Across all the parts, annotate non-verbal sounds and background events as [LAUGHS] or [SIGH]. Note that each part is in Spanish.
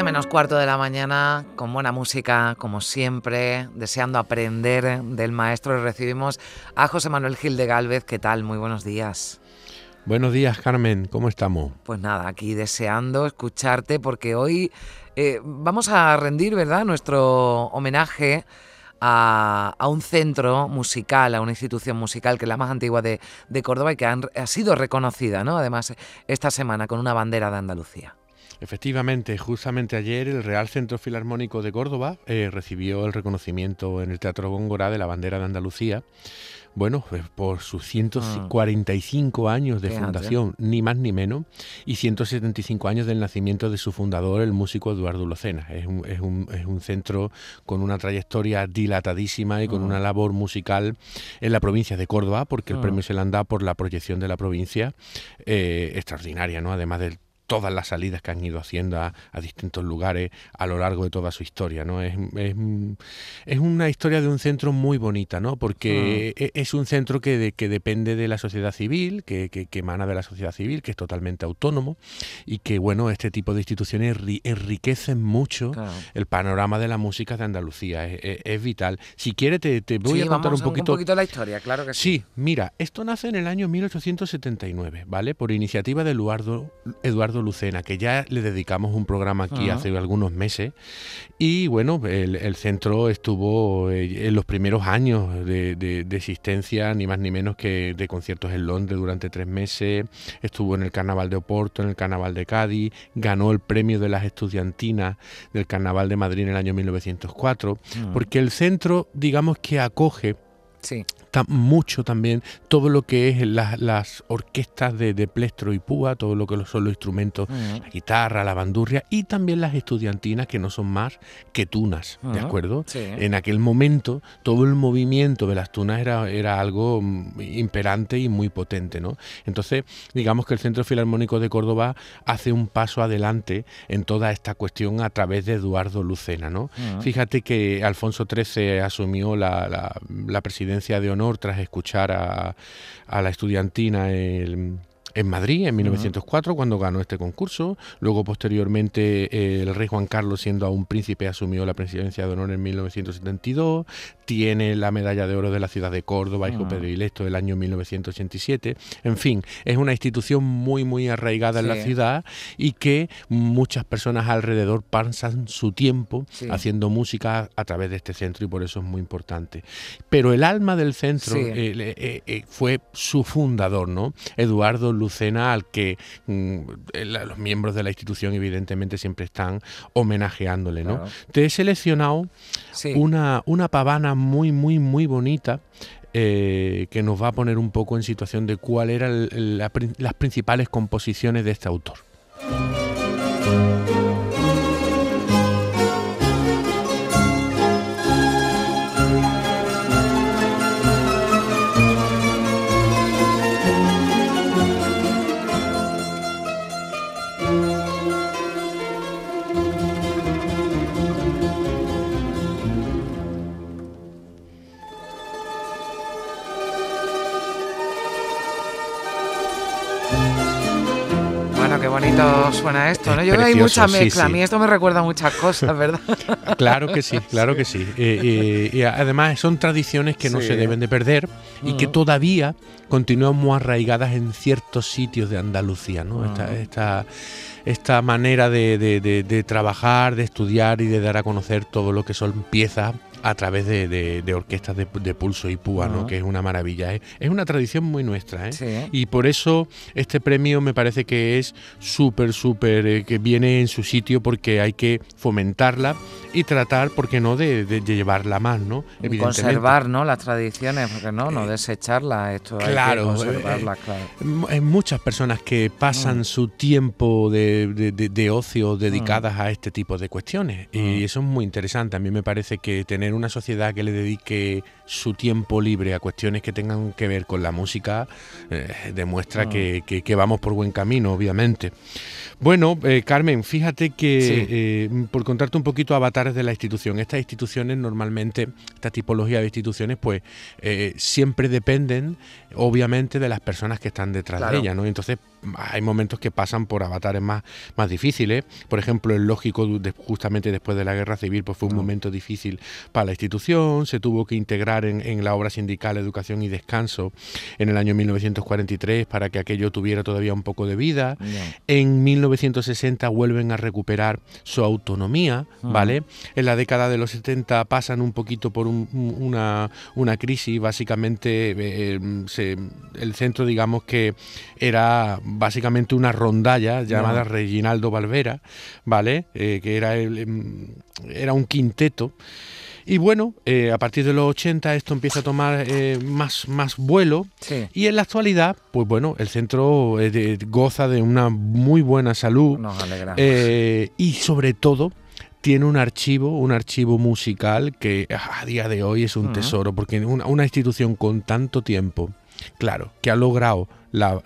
Menos cuarto de la mañana, con buena música, como siempre, deseando aprender del maestro. Recibimos a José Manuel Gil de Galvez. ¿Qué tal? Muy buenos días. Buenos días, Carmen. ¿Cómo estamos? Pues nada, aquí deseando escucharte porque hoy eh, vamos a rendir, ¿verdad?, nuestro homenaje a, un centro musical, a una institución musical que es la más antigua de, Córdoba y que ha sido reconocida, ¿no? Además, esta semana con una bandera de Andalucía. Efectivamente, justamente ayer el Real Centro Filarmónico de Córdoba eh, recibió el reconocimiento en el Teatro Góngora de la bandera de Andalucía. Bueno, pues por sus 145 ah. años de fundación, ni más ni menos, y 175 años del nacimiento de su fundador, el músico Eduardo Lucena. Es un, es un, es un centro con una trayectoria dilatadísima y con ah. una labor musical en la provincia de Córdoba, porque el ah. premio se le han dado por la proyección de la provincia eh, extraordinaria, ¿no? Además del todas las salidas que han ido haciendo a, distintos lugares a lo largo de toda su historia, ¿no? Es, es, una historia de un centro muy bonita, ¿no? Porque ah. e, es un centro que, que depende de la sociedad civil, que, que, emana de la sociedad civil, que es totalmente autónomo y que, bueno, este tipo de instituciones enriquecen mucho el panorama de la música de Andalucía. Es, vital. Si quiere, te, voy a contar un poquito... un poquito la historia, claro que sí. Sí, mira, esto nace en el año 1879, ¿vale? Por iniciativa de Eduardo, Eduardo Lucena, que ya le dedicamos un programa aquí hace algunos meses. Y bueno, el, centro estuvo eh, en los primeros años de, existencia, ni más ni menos que de conciertos en Londres durante tres meses. Estuvo en el Carnaval de Oporto, en el Carnaval de Cádiz, ganó el premio de las estudiantinas del Carnaval de Madrid en el año 1904, porque el centro, digamos que acoge Sí mucho también todo lo que es las orquestas de, de, plestro y púa, todo lo que son los instrumentos, la guitarra, la bandurria y también las estudiantinas que no son más que tunas, ¿de acuerdo? En aquel momento todo el movimiento de las tunas era, era algo mm, imperante y muy potente, ¿no? Entonces, digamos que el Centro Filarmónico de Córdoba hace un paso adelante en toda esta cuestión a través de Eduardo Lucena, ¿no? Fíjate que Alfonso XIII asumió la, la, la presidencia de honor tras escuchar a, a la estudiantina el, en Madrid en 1904 cuando ganó este concurso. Luego posteriormente eh, el rey Juan Carlos siendo aún príncipe asumió la presidencia de honor en 1972. Tiene la medalla de oro de la ciudad de Córdoba, hijo predilecto del año 1987. En fin, es una institución muy muy arraigada en la ciudad y que muchas personas alrededor pasan su tiempo haciendo música a través de este centro y por eso es muy importante. Pero el alma del centro eh, eh, fue su fundador, ¿no? Eduardo Lucena al que mm, los miembros de la institución evidentemente siempre están homenajeándole. ¿no? Te he seleccionado una, una pavana muy, muy, muy bonita. Eh, que nos va a poner un poco en situación de cuáles eran las principales composiciones de este autor. Suena esto, ¿no? Yo veo hay mucha mezcla. A mí esto me recuerda muchas cosas, ¿verdad? [LAUGHS] claro que sí, claro que sí. Eh, y además son tradiciones que no se deben de perder y que todavía continúan muy arraigadas en ciertos sitios de Andalucía, ¿no? esta, esta, manera de, de, trabajar, de estudiar y de dar a conocer todo lo que son piezas a través de, orquestas de, pulso y púa, ¿no? que es una maravilla. ¿eh? Es una tradición muy nuestra. ¿eh? Y por eso este premio me parece que es súper, súper, eh, que viene en su sitio porque hay que fomentarla y tratar, ¿por qué no?, de, llevarla más, ¿no? Y conservar, ¿no?, las tradiciones, porque no, no eh, desecharlas, esto claro, hay que conservarlas, claro. Muchas personas que pasan mm. su tiempo de, ocio dedicadas mm. a este tipo de cuestiones y mm. eso es muy interesante. A mí me parece que tener una sociedad que le dedique su tiempo libre a cuestiones que tengan que ver con la música eh, demuestra que, que, vamos por buen camino, obviamente. Bueno, eh, Carmen, fíjate que eh, por contarte un poquito avatares de la institución, estas instituciones normalmente, esta tipología de instituciones, pues siempre dependen, obviamente, de las personas que están detrás de ella, ¿no? Entonces, hay momentos que pasan por avatares más, más difíciles. Por ejemplo, el lógico, justamente después de la guerra civil, pues fue un momento difícil para la institución, se tuvo que integrar en, la obra sindical Educación y Descanso en el año 1943 para que aquello tuviera todavía un poco de vida. En 1960 vuelven a recuperar su autonomía, ¿vale? En la década de los 70 pasan un poquito por una, una, crisis, básicamente eh, el centro, digamos que era básicamente una rondalla llamada Reginaldo Valvera, ¿vale? Eh, que era, em, era un quinteto. Y bueno, eh, a partir de los 80 esto empieza a tomar eh, más, más vuelo. Y en la actualidad, pues bueno, el centro goza de una muy buena salud. Y sobre todo tiene un archivo, un archivo musical que a día de hoy es un tesoro, porque una, una institución con tanto tiempo, claro, que ha logrado la,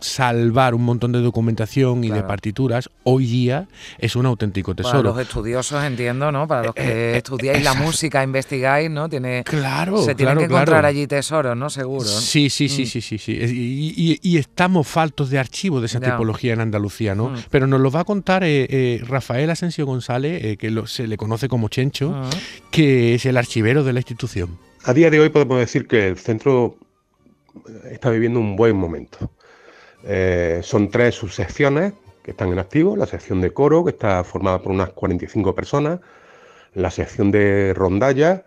salvar un montón de documentación y de partituras, hoy día es un auténtico tesoro. Para los estudiosos, entiendo, ¿no? Para los que eh, eh, estudiáis la música, investigáis, ¿no? Tiene, claro, se tienen que encontrar allí tesoros, ¿no? Seguro. Sí, sí, sí, mm. sí, sí, sí. Y, estamos faltos de archivos de esa tipología en Andalucía, ¿no? Mm. Pero nos lo va a contar eh, Rafael Asensio González, que se le conoce como Chencho, mm. que es el archivero de la institución. A día de hoy podemos decir que el centro está viviendo un buen momento. Eh, son tres subsecciones que están en activo, la sección de coro, que está formada por unas 45 personas, la sección de rondalla,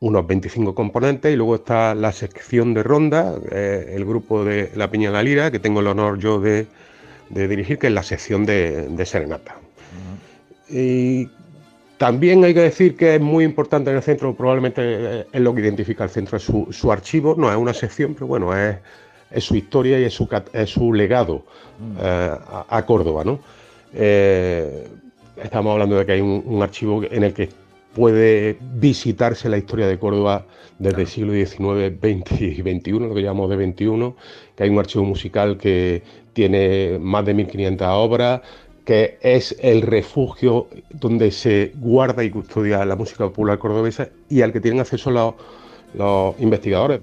unos 25 componentes, y luego está la sección de ronda, eh, el grupo de La Piña la Lira, que tengo el honor yo de, dirigir, que es la sección de, serenata. Y también hay que decir que es muy importante en el centro, probablemente eh, es lo que identifica el centro, es su, archivo, no es una sección, pero bueno, es, su historia y es su, su legado mm. eh, a, Córdoba. ¿no? Eh, estamos hablando de que hay un, archivo en el que puede visitarse la historia de Córdoba desde el siglo XIX, XX y XXI, lo que llamamos de XXI, que hay un archivo musical que tiene más de 1.500 obras, que es el refugio donde se guarda y custodia la música popular cordobesa y al que tienen acceso los, investigadores.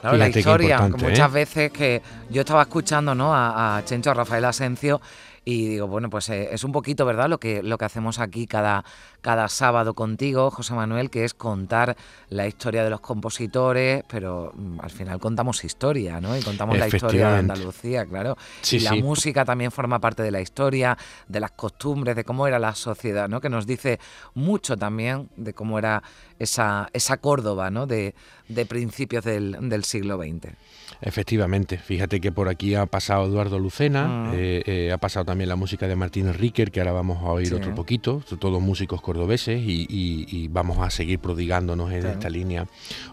Claro, la historia, muchas ¿eh? veces que yo estaba escuchando ¿no? a, a Chencho, a Rafael Asencio, y digo, bueno, pues eh, es un poquito, ¿verdad?, lo que, lo que hacemos aquí cada, cada sábado contigo, José Manuel, que es contar la historia de los compositores, pero mm, al final contamos historia, ¿no? Y contamos la historia de Andalucía, claro. y la música también forma parte de la historia, de las costumbres, de cómo era la sociedad, ¿no? Que nos dice mucho también de cómo era esa, esa Córdoba, ¿no? De, de principios del, del siglo XX. Efectivamente, fíjate que por aquí ha pasado Eduardo Lucena, ah. eh, eh, ha pasado también la música de Martínez Riquer, que ahora vamos a oír otro poquito, todos músicos cordobeses y, vamos a seguir prodigándonos en esta línea,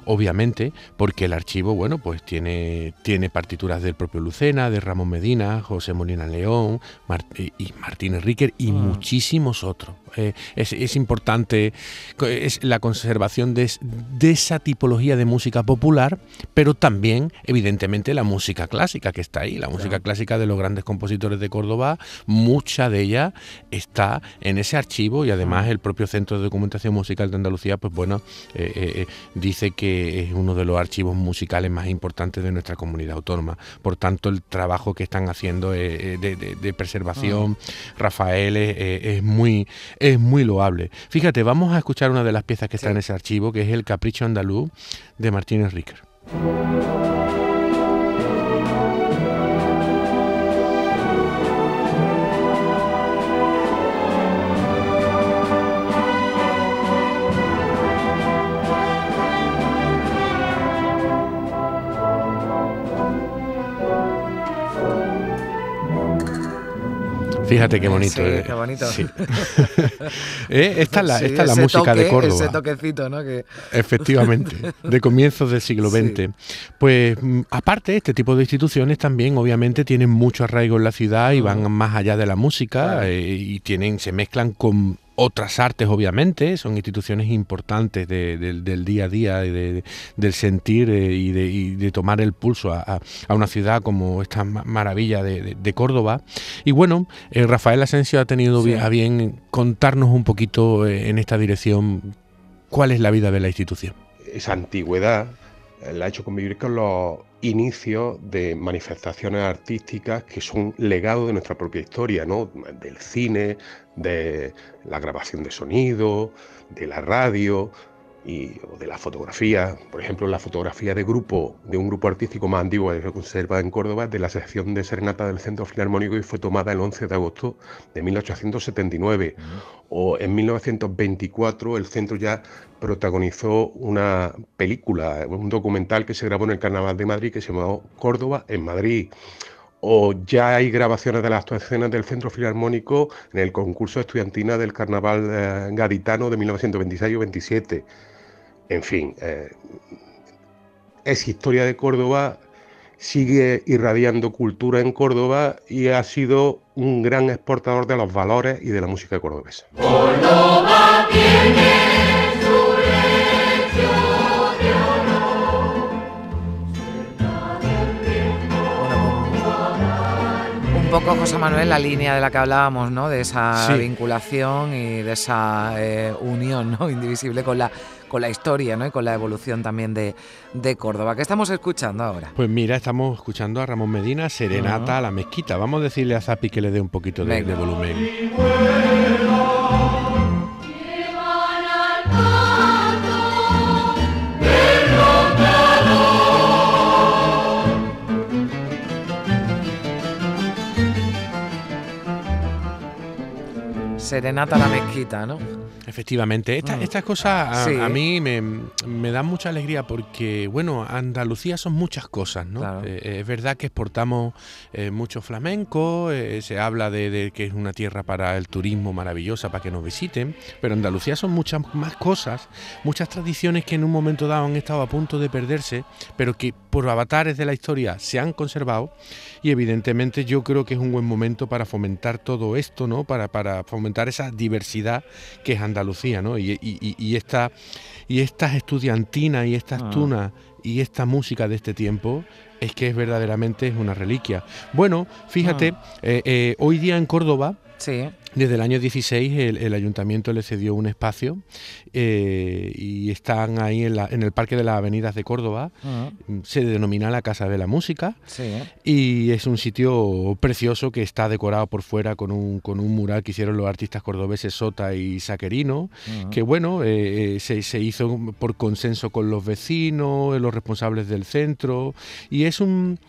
obviamente, porque el archivo, bueno, pues tiene, tiene partituras del propio Lucena, de Ramón Medina, José Molina León y Martínez Riquer y ah. muchísimos otros. Eh, es, importante es la conservación de, esa tipología de música popular, pero también, evidentemente, la música clásica que está ahí, la música clásica de los grandes compositores de Córdoba, mucha de ella está en ese archivo y además el propio Centro de Documentación Musical de Andalucía, pues bueno, eh, eh, dice que es uno de los archivos musicales más importantes de nuestra comunidad autónoma. Por tanto, el trabajo que están haciendo de, preservación, ah. Rafael, es muy es muy loable. Fíjate, vamos a escuchar una de las piezas que está en ese archivo, que es el Capricho Andaluz de Martínez Ricker. Fíjate qué bonito. Sí, eh. qué bonito. Sí. [LAUGHS] Eh, Esta es la, Sí, esta es la ese música de Córdoba. Ese toquecito, ¿no? Que, [LAUGHS] Efectivamente, de comienzos del siglo. XX. Pues mm, aparte, este tipo de instituciones también obviamente tienen mucho arraigo en la ciudad y van más allá de la música Claro. eh, y tienen, se mezclan con otras artes, obviamente, son instituciones importantes de- del- del día a día, y de- del sentir eh, y, de, y de tomar el pulso a, a- una ciudad como esta ma- maravilla de, de- de Córdoba. Y bueno, eh, Rafael Asensio ha tenido Sí. a bien contarnos un poquito eh, en esta dirección cuál es la vida de la institución. esa antigüedad la ha hecho convivir con los inicios de manifestaciones artísticas que son legado de nuestra propia historia, ¿no? Del cine, de la grabación de sonido, de la radio y, o de la fotografía. Por ejemplo, la fotografía de grupo, de un grupo artístico más antiguo que se conserva en Córdoba, de la sección de serenata del Centro Filarmónico y fue tomada el 11 de agosto de 1879. O en 1924 el centro ya protagonizó una película, un documental que se grabó en el Carnaval de Madrid que se llamó Córdoba en Madrid. O ya hay grabaciones de las actuaciones del Centro Filarmónico en el concurso estudiantina del Carnaval eh, gaditano de 1926 o 27. En fin, eh, es historia de Córdoba, sigue irradiando cultura en Córdoba y ha sido un gran exportador de los valores y de la música cordobesa. Poco, José Manuel, la línea de la que hablábamos, ¿no? De esa Sí. vinculación y de esa eh, unión ¿no? indivisible con la, con la historia, ¿no? Y con la evolución también de, de Córdoba. ¿Qué estamos escuchando ahora? Pues mira, estamos escuchando a Ramón Medina, Serenata a la Mezquita. Vamos a decirle a Zapi que le dé un poquito de volumen. Serenata la mezquita, ¿no? Efectivamente, esta- Mm. estas cosas a, Sí. a mí me, me dan mucha alegría porque, bueno, Andalucía son muchas cosas, ¿no? Claro. Eh, eh, es verdad que exportamos eh, mucho flamenco, eh, se habla de, de que es una tierra para el turismo maravillosa, para que nos visiten, pero Andalucía son muchas más cosas, muchas tradiciones que en un momento dado han estado a punto de perderse, pero que por avatares de la historia se han conservado y evidentemente yo creo que es un buen momento para fomentar todo esto, ¿no? Para, para fomentar esa diversidad que es Andalucía, ¿no? Y, y- y- esta, y estas estudiantinas y estas Ah. tunas y esta música de este tiempo es que es verdaderamente es una reliquia. Bueno, fíjate, eh, eh, hoy día en Córdoba Sí. desde el año 16 el, el ayuntamiento le cedió un espacio eh, y están ahí en, la- en el Parque de las Avenidas de Córdoba. Ah, Se denomina la Casa de la Música Sí. y es un sitio precioso que está decorado por fuera con un, con un mural que hicieron los artistas cordobeses Sota y Saquerino, Ah. que bueno, eh, eh, se, se hizo por consenso con los vecinos, los responsables del centro y es un...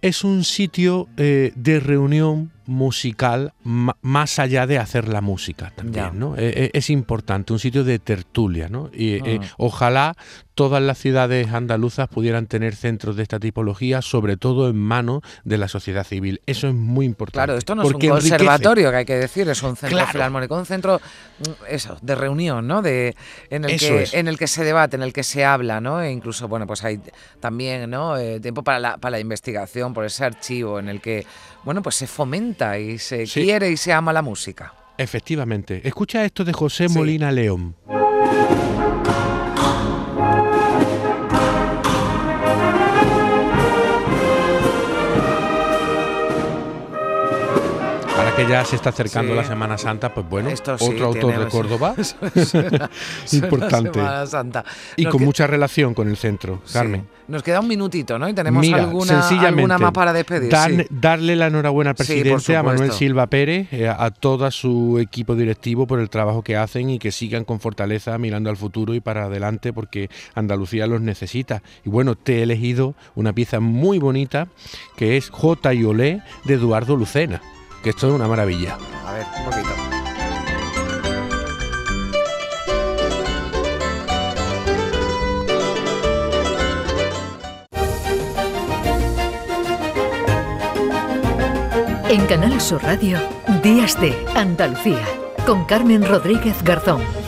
Es un sitio eh, de reunión musical más allá de hacer la música también, Ya. ¿no? Eh, eh, es importante, un sitio de tertulia, ¿no? Y eh, Ah. ojalá todas las ciudades andaluzas pudieran tener centros de esta tipología, sobre todo en manos de la sociedad civil. Eso es muy importante. Claro, esto no es un enriquece. conservatorio, que hay que decir, es un centro Claro. filarmónico, un centro, mm, eso, de reunión, ¿no? De, en, el Eso que, es. en el que se debate, en el que se habla, ¿no? E incluso, bueno, pues hay también, ¿no? Eh, tiempo para la, para la investigación, por ese archivo en el que, bueno, pues se fomenta y se Sí. quiere y se ama la música. Efectivamente. Escucha esto de José Sí. Molina León. Que ya se está acercando Sí. la Semana Santa, pues bueno, Esto sí, otro autor de [LAUGHS] Córdoba [LAUGHS] Importante. Semana Santa. y con mucha relación con el centro. Carmen. Nos queda un minutito, ¿no? Y tenemos Mira, alguna, más para despedir. darle la enhorabuena al presidente, a Manuel. Silva Pérez, eh, a todo su equipo directivo por el trabajo que hacen y que sigan con fortaleza mirando al futuro y para adelante porque Andalucía los necesita. Y bueno, te he elegido una pieza muy bonita que es J y Olé de Eduardo Lucena, que esto es una maravilla. A ver, un poquito. En Canal Sur Radio, Días de Andalucía, con Carmen Rodríguez Garzón.